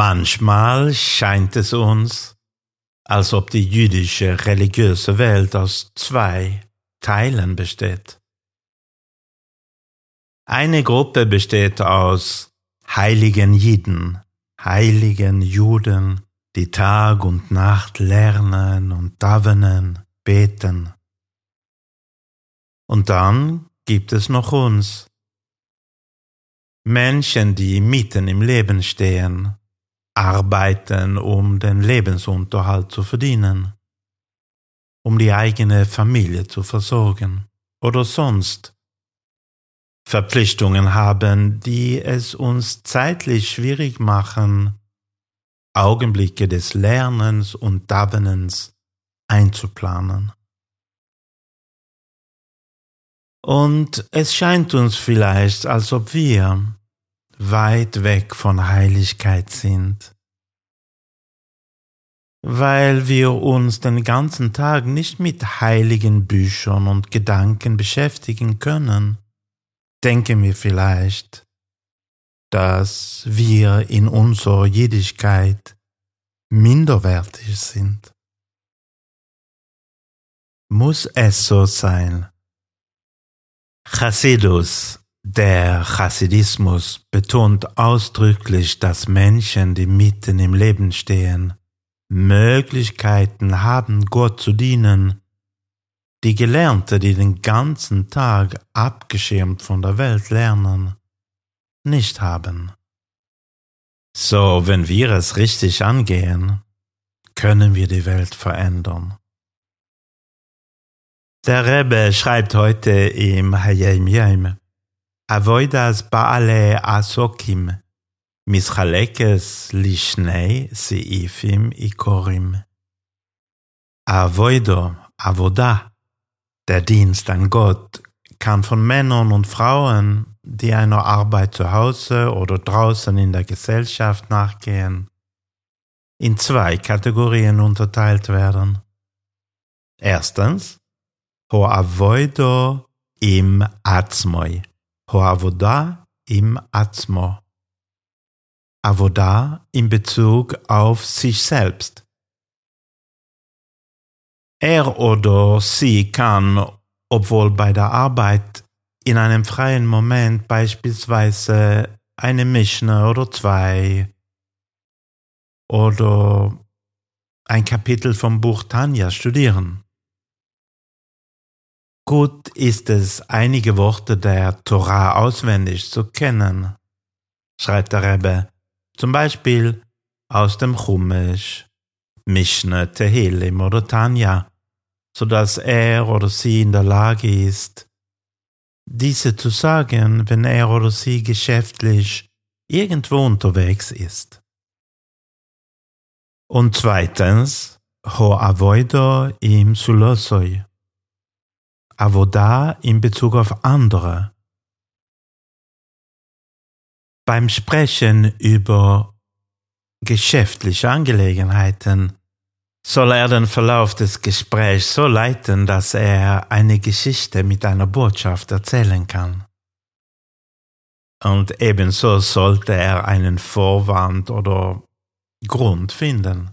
Manchmal scheint es uns, als ob die jüdische religiöse Welt aus zwei Teilen besteht. Eine Gruppe besteht aus heiligen Jiden, heiligen Juden, die Tag und Nacht lernen und davenen, beten. Und dann gibt es noch uns, Menschen, die mitten im Leben stehen arbeiten, um den Lebensunterhalt zu verdienen, um die eigene Familie zu versorgen oder sonst Verpflichtungen haben, die es uns zeitlich schwierig machen, Augenblicke des Lernens und Davenens einzuplanen. Und es scheint uns vielleicht, als ob wir weit weg von Heiligkeit sind, weil wir uns den ganzen Tag nicht mit heiligen Büchern und Gedanken beschäftigen können, denken wir vielleicht, dass wir in unserer Jedigkeit minderwertig sind. Muss es so sein? Chassidus der Chassidismus betont ausdrücklich, dass Menschen, die mitten im Leben stehen, Möglichkeiten haben, Gott zu dienen, die Gelernte, die den ganzen Tag abgeschirmt von der Welt lernen, nicht haben. So, wenn wir es richtig angehen, können wir die Welt verändern. Der Rebbe schreibt heute im Hayem Yem, Avoidas Baale Asokim, Mischalekes Lishnei Siifim Ikorim. Avoido, Avoda, der Dienst an Gott, kann von Männern und Frauen, die einer Arbeit zu Hause oder draußen in der Gesellschaft nachgehen, in zwei Kategorien unterteilt werden. Erstens, Ho Avoido im Atzmoi, Hoavoda im Atzmo. Avoda in Bezug auf sich selbst. Er oder sie kann, obwohl bei der Arbeit in einem freien Moment beispielsweise eine Mischne oder zwei oder ein Kapitel vom Buch Tanja studieren. Gut ist es, einige Worte der Torah auswendig zu kennen, schreibt der Rebbe, zum Beispiel aus dem Chumash, Mishne, Tehillim oder Tanja, so dass er oder sie in der Lage ist, diese zu sagen, wenn er oder sie geschäftlich irgendwo unterwegs ist. Und zweitens, ho avoido im sulosoi, Avodah in Bezug auf andere. Beim Sprechen über geschäftliche Angelegenheiten soll er den Verlauf des Gesprächs so leiten, dass er eine Geschichte mit einer Botschaft erzählen kann. Und ebenso sollte er einen Vorwand oder Grund finden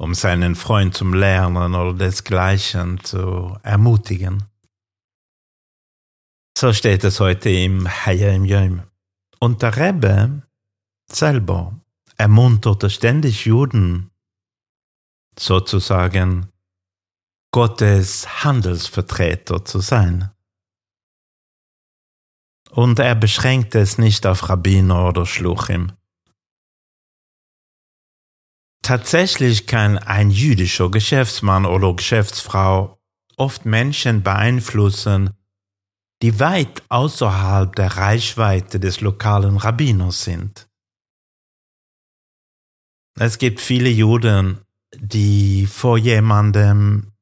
um seinen Freund zum Lernen oder desgleichen zu ermutigen. So steht es heute im Hayim Yom. Und der Rebbe selber ermunterte ständig Juden, sozusagen Gottes Handelsvertreter zu sein. Und er beschränkte es nicht auf Rabbiner oder Schluchim. Tatsächlich kann ein jüdischer Geschäftsmann oder Geschäftsfrau oft Menschen beeinflussen, die weit außerhalb der Reichweite des lokalen Rabbiners sind. Es gibt viele Juden, die vor jemandem,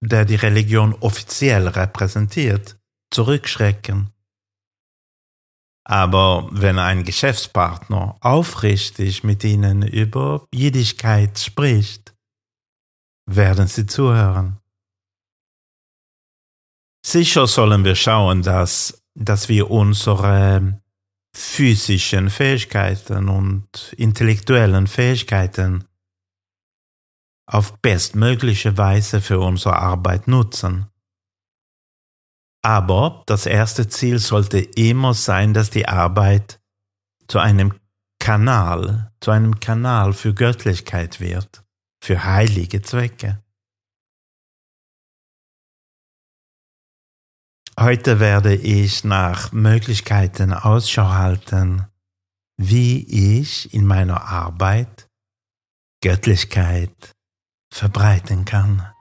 der die Religion offiziell repräsentiert, zurückschrecken. Aber wenn ein Geschäftspartner aufrichtig mit Ihnen über Jüdigkeit spricht, werden Sie zuhören. Sicher sollen wir schauen, dass, dass wir unsere physischen Fähigkeiten und intellektuellen Fähigkeiten auf bestmögliche Weise für unsere Arbeit nutzen. Aber das erste Ziel sollte immer sein, dass die Arbeit zu einem Kanal, zu einem Kanal für Göttlichkeit wird, für heilige Zwecke. Heute werde ich nach Möglichkeiten Ausschau halten, wie ich in meiner Arbeit Göttlichkeit verbreiten kann.